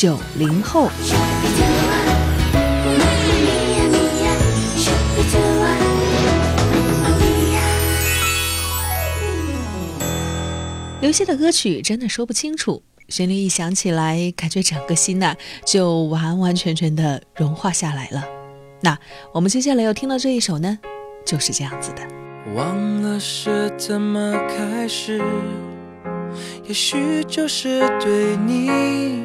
九零后，刘希的歌曲真的说不清楚，旋律一响起来，感觉整个心呐就完完全全的融化下来了。那我们接下来要听到这一首呢，就是这样子的。忘了是怎么开始，也许就是对你。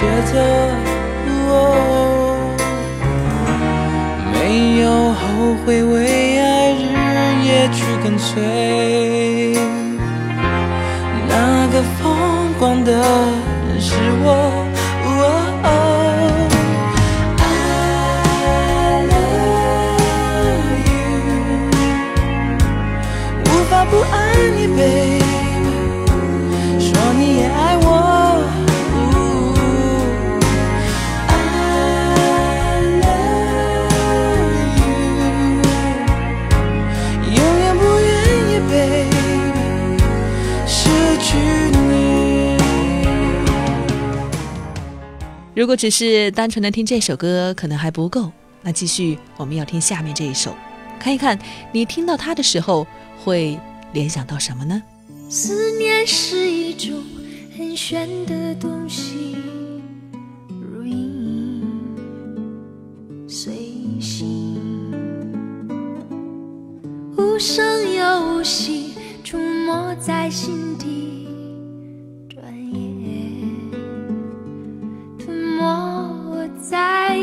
抉择，没有后悔，为爱日夜去跟随。那个疯狂的人是我。I love you，无法不爱你，baby。如果只是单纯的听这首歌，可能还不够。那继续，我们要听下面这一首，看一看你听到它的时候会联想到什么呢？思念是一种很玄的东西，如影随形，无声又无息，出没在心底。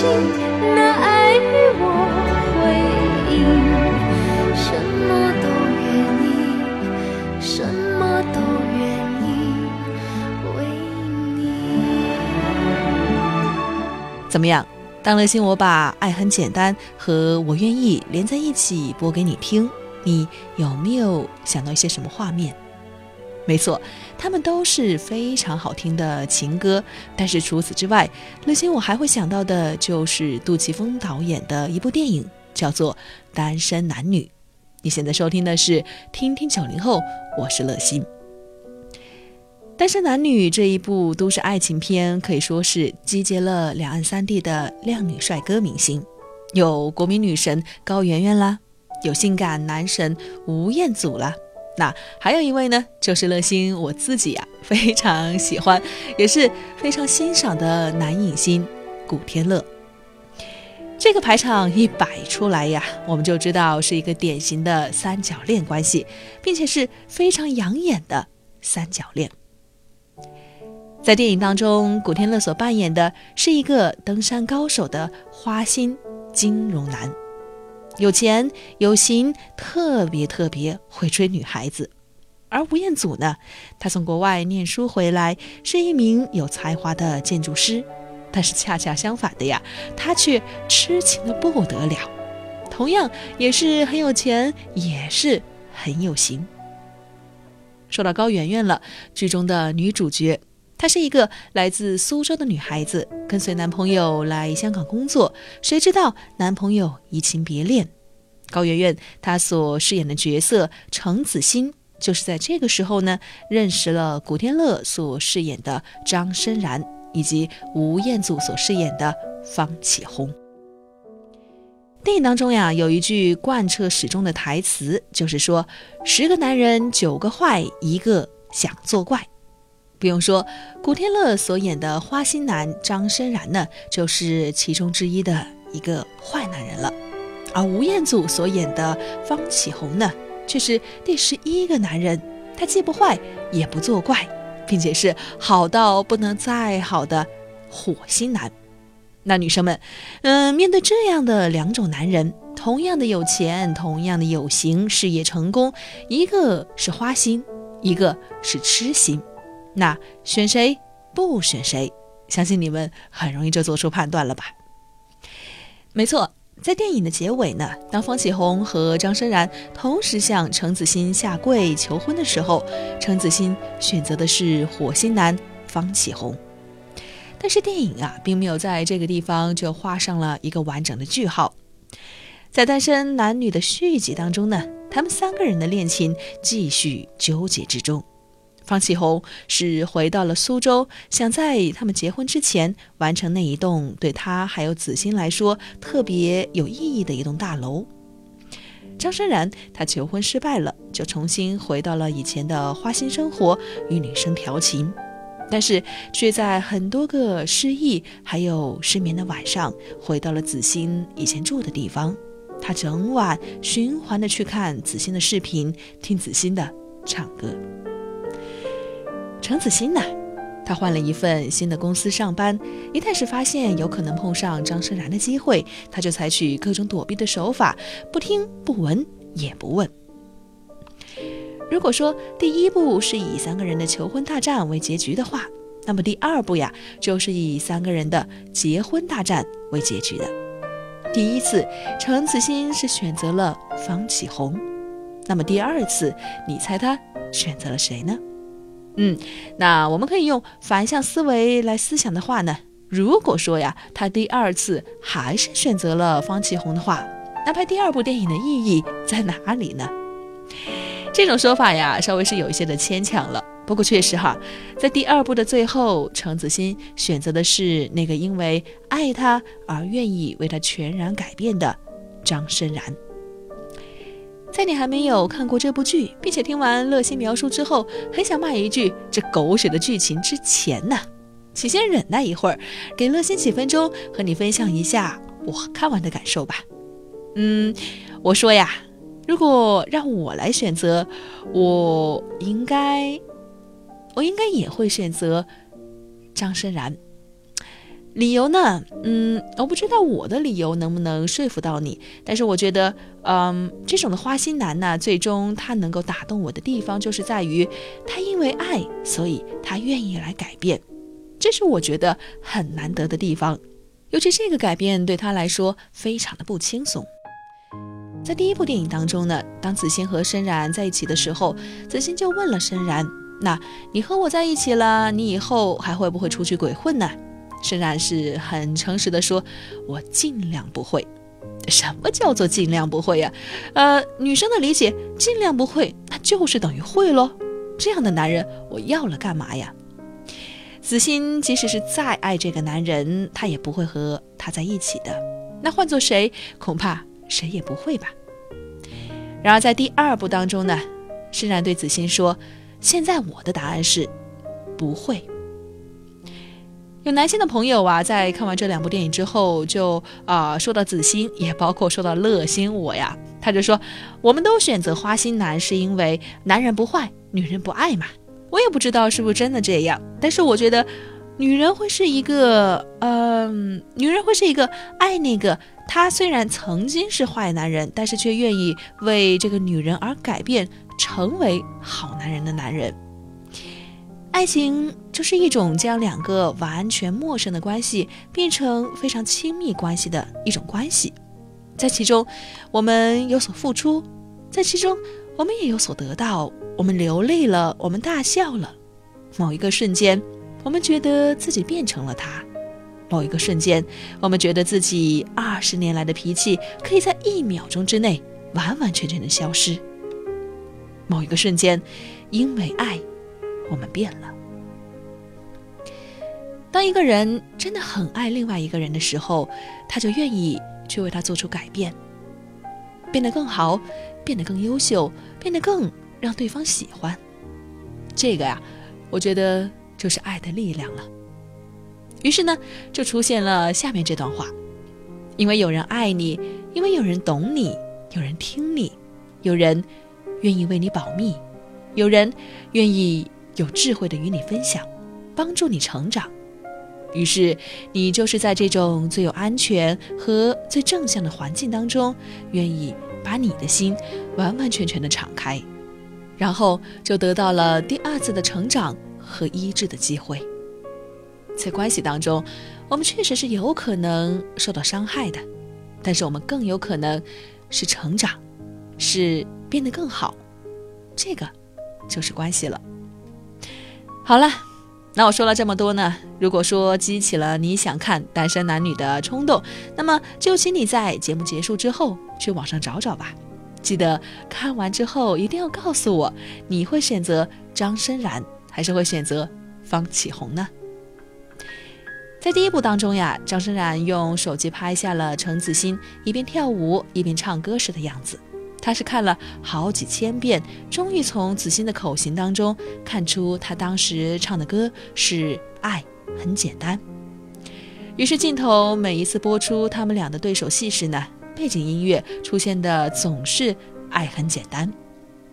那爱与我回忆什么都愿意什么都愿意怎么样？当乐心我把《爱很简单》和我愿意连在一起播给你听，你有没有想到一些什么画面？没错，他们都是非常好听的情歌。但是除此之外，乐心我还会想到的就是杜琪峰导演的一部电影，叫做《单身男女》。你现在收听的是《听听九零后》，我是乐心。《单身男女》这一部都市爱情片可以说是集结了两岸三地的靓女帅哥明星，有国民女神高圆圆啦，有性感男神吴彦祖啦，那还有一位呢，就是乐心我自己呀非常喜欢，也是非常欣赏的男影星古天乐。这个排场一摆出来呀，我们就知道是一个典型的三角恋关系，并且是非常养眼的三角恋。在电影当中，古天乐所扮演的是一个登山高手的花心金融男，有钱有型，特别特别会追女孩子。而吴彦祖呢，他从国外念书回来，是一名有才华的建筑师。但是恰恰相反的呀，他却痴情的不得了，同样也是很有钱，也是很有型。说到高圆圆了，剧中的女主角，她是一个来自苏州的女孩子，跟随男朋友来香港工作，谁知道男朋友移情别恋，高圆圆她所饰演的角色程子欣，就是在这个时候呢，认识了古天乐所饰演的张申然。以及吴彦祖所饰演的方启红。电影当中呀，有一句贯彻始终的台词，就是说：“十个男人九个坏，一个想作怪。”不用说，古天乐所演的花心男张申然呢，就是其中之一的一个坏男人了。而吴彦祖所演的方启红呢，却是第十一个男人，他既不坏，也不作怪。并且是好到不能再好的火星男，那女生们，嗯，面对这样的两种男人，同样的有钱，同样的有型，事业成功，一个是花心，一个是痴心，那选谁不选谁？相信你们很容易就做出判断了吧？没错。在电影的结尾呢，当方启红和张生然同时向程子欣下跪求婚的时候，程子欣选择的是火星男方启红。但是电影啊，并没有在这个地方就画上了一个完整的句号。在单身男女的续集当中呢，他们三个人的恋情继续纠结之中。方启红是回到了苏州，想在他们结婚之前完成那一栋对他还有子欣来说特别有意义的一栋大楼。张生然他求婚失败了，就重新回到了以前的花心生活，与女生调情，但是却在很多个失忆还有失眠的晚上，回到了子欣以前住的地方。他整晚循环的去看子欣的视频，听子欣的唱歌。程子欣呢，他换了一份新的公司上班。一旦是发现有可能碰上张生然的机会，他就采取各种躲避的手法，不听不闻也不问。如果说第一部是以三个人的求婚大战为结局的话，那么第二部呀，就是以三个人的结婚大战为结局的。第一次，程子欣是选择了方启红，那么第二次，你猜他选择了谁呢？嗯，那我们可以用反向思维来思想的话呢，如果说呀，他第二次还是选择了方启红的话，那拍第二部电影的意义在哪里呢？这种说法呀，稍微是有一些的牵强了。不过确实哈，在第二部的最后，程子欣选择的是那个因为爱他而愿意为他全然改变的张生然。在你还没有看过这部剧，并且听完乐心描述之后，很想骂一句“这狗血的剧情”之前呢，请先忍耐一会儿，给乐心几分钟，和你分享一下我看完的感受吧。嗯，我说呀，如果让我来选择，我应该，我应该也会选择张生然。理由呢？嗯，我不知道我的理由能不能说服到你，但是我觉得，嗯，这种的花心男呢，最终他能够打动我的地方，就是在于他因为爱，所以他愿意来改变，这是我觉得很难得的地方。尤其这个改变对他来说非常的不轻松。在第一部电影当中呢，当子欣和申然在一起的时候，子欣就问了申然：“那你和我在一起了，你以后还会不会出去鬼混呢？”申然是很诚实的说：“我尽量不会。”什么叫做尽量不会呀？呃，女生的理解，尽量不会，那就是等于会喽。这样的男人，我要了干嘛呀？子欣即使是再爱这个男人，他也不会和他在一起的。那换做谁，恐怕谁也不会吧。然而在第二部当中呢，申然对子欣说：“现在我的答案是，不会。”有男性的朋友啊，在看完这两部电影之后，就啊说到子欣，也包括说到乐心我呀，他就说，我们都选择花心男，是因为男人不坏，女人不爱嘛。我也不知道是不是真的这样，但是我觉得，女人会是一个，嗯，女人会是一个爱那个他虽然曾经是坏男人，但是却愿意为这个女人而改变，成为好男人的男人。爱情就是一种将两个完全陌生的关系变成非常亲密关系的一种关系，在其中我们有所付出，在其中我们也有所得到，我们流泪了，我们大笑了，某一个瞬间，我们觉得自己变成了他；某一个瞬间，我们觉得自己二十年来的脾气可以在一秒钟之内完完全全的消失；某一个瞬间，因为爱。我们变了。当一个人真的很爱另外一个人的时候，他就愿意去为他做出改变，变得更好，变得更优秀，变得更让对方喜欢。这个呀，我觉得就是爱的力量了。于是呢，就出现了下面这段话：因为有人爱你，因为有人懂你，有人听你，有人愿意为你保密，有人愿意。有智慧的与你分享，帮助你成长。于是，你就是在这种最有安全和最正向的环境当中，愿意把你的心完完全全的敞开，然后就得到了第二次的成长和医治的机会。在关系当中，我们确实是有可能受到伤害的，但是我们更有可能是成长，是变得更好。这个就是关系了。好了，那我说了这么多呢，如果说激起了你想看《单身男女》的冲动，那么就请你在节目结束之后去网上找找吧。记得看完之后一定要告诉我，你会选择张深然还是会选择方启红呢？在第一部当中呀，张深然用手机拍下了程子欣一边跳舞一边唱歌时的样子。他是看了好几千遍，终于从子欣的口型当中看出他当时唱的歌是爱很简单。于是镜头每一次播出他们俩的对手戏时呢，背景音乐出现的总是爱很简单。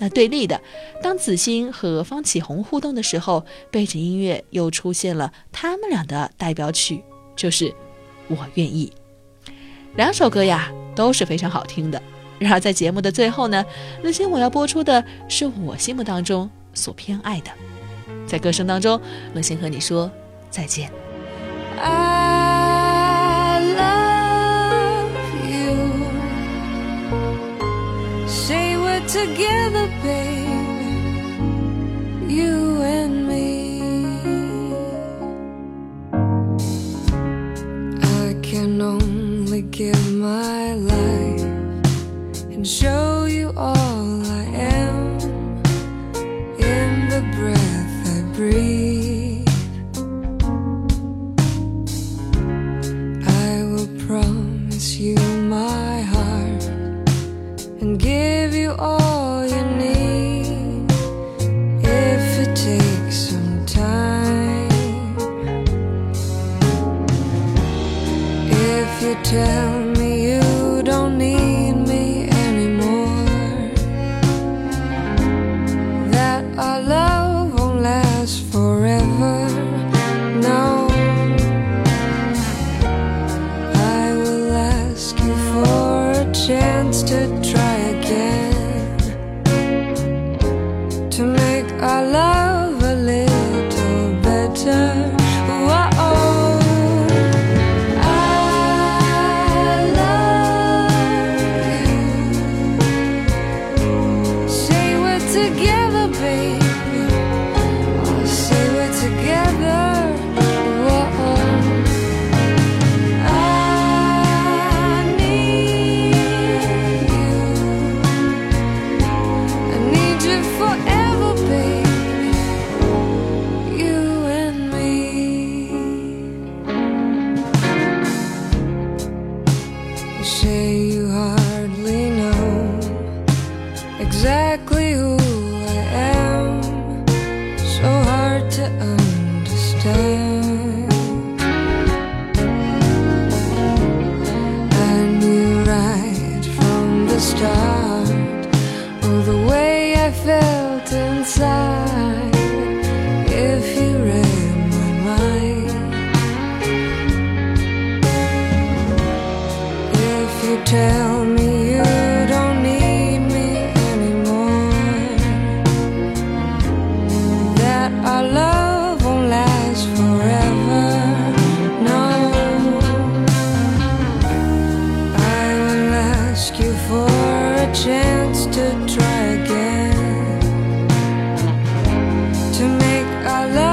那对立的，当子欣和方启红互动的时候，背景音乐又出现了他们俩的代表曲，就是我愿意。两首歌呀都是非常好听的。然而，在节目的最后呢，那些我要播出的是我心目当中所偏爱的。在歌声当中，乐心和你说再见。Show you all I am in the breath I breathe. Try I felt inside if you read my mind. If you tell. I love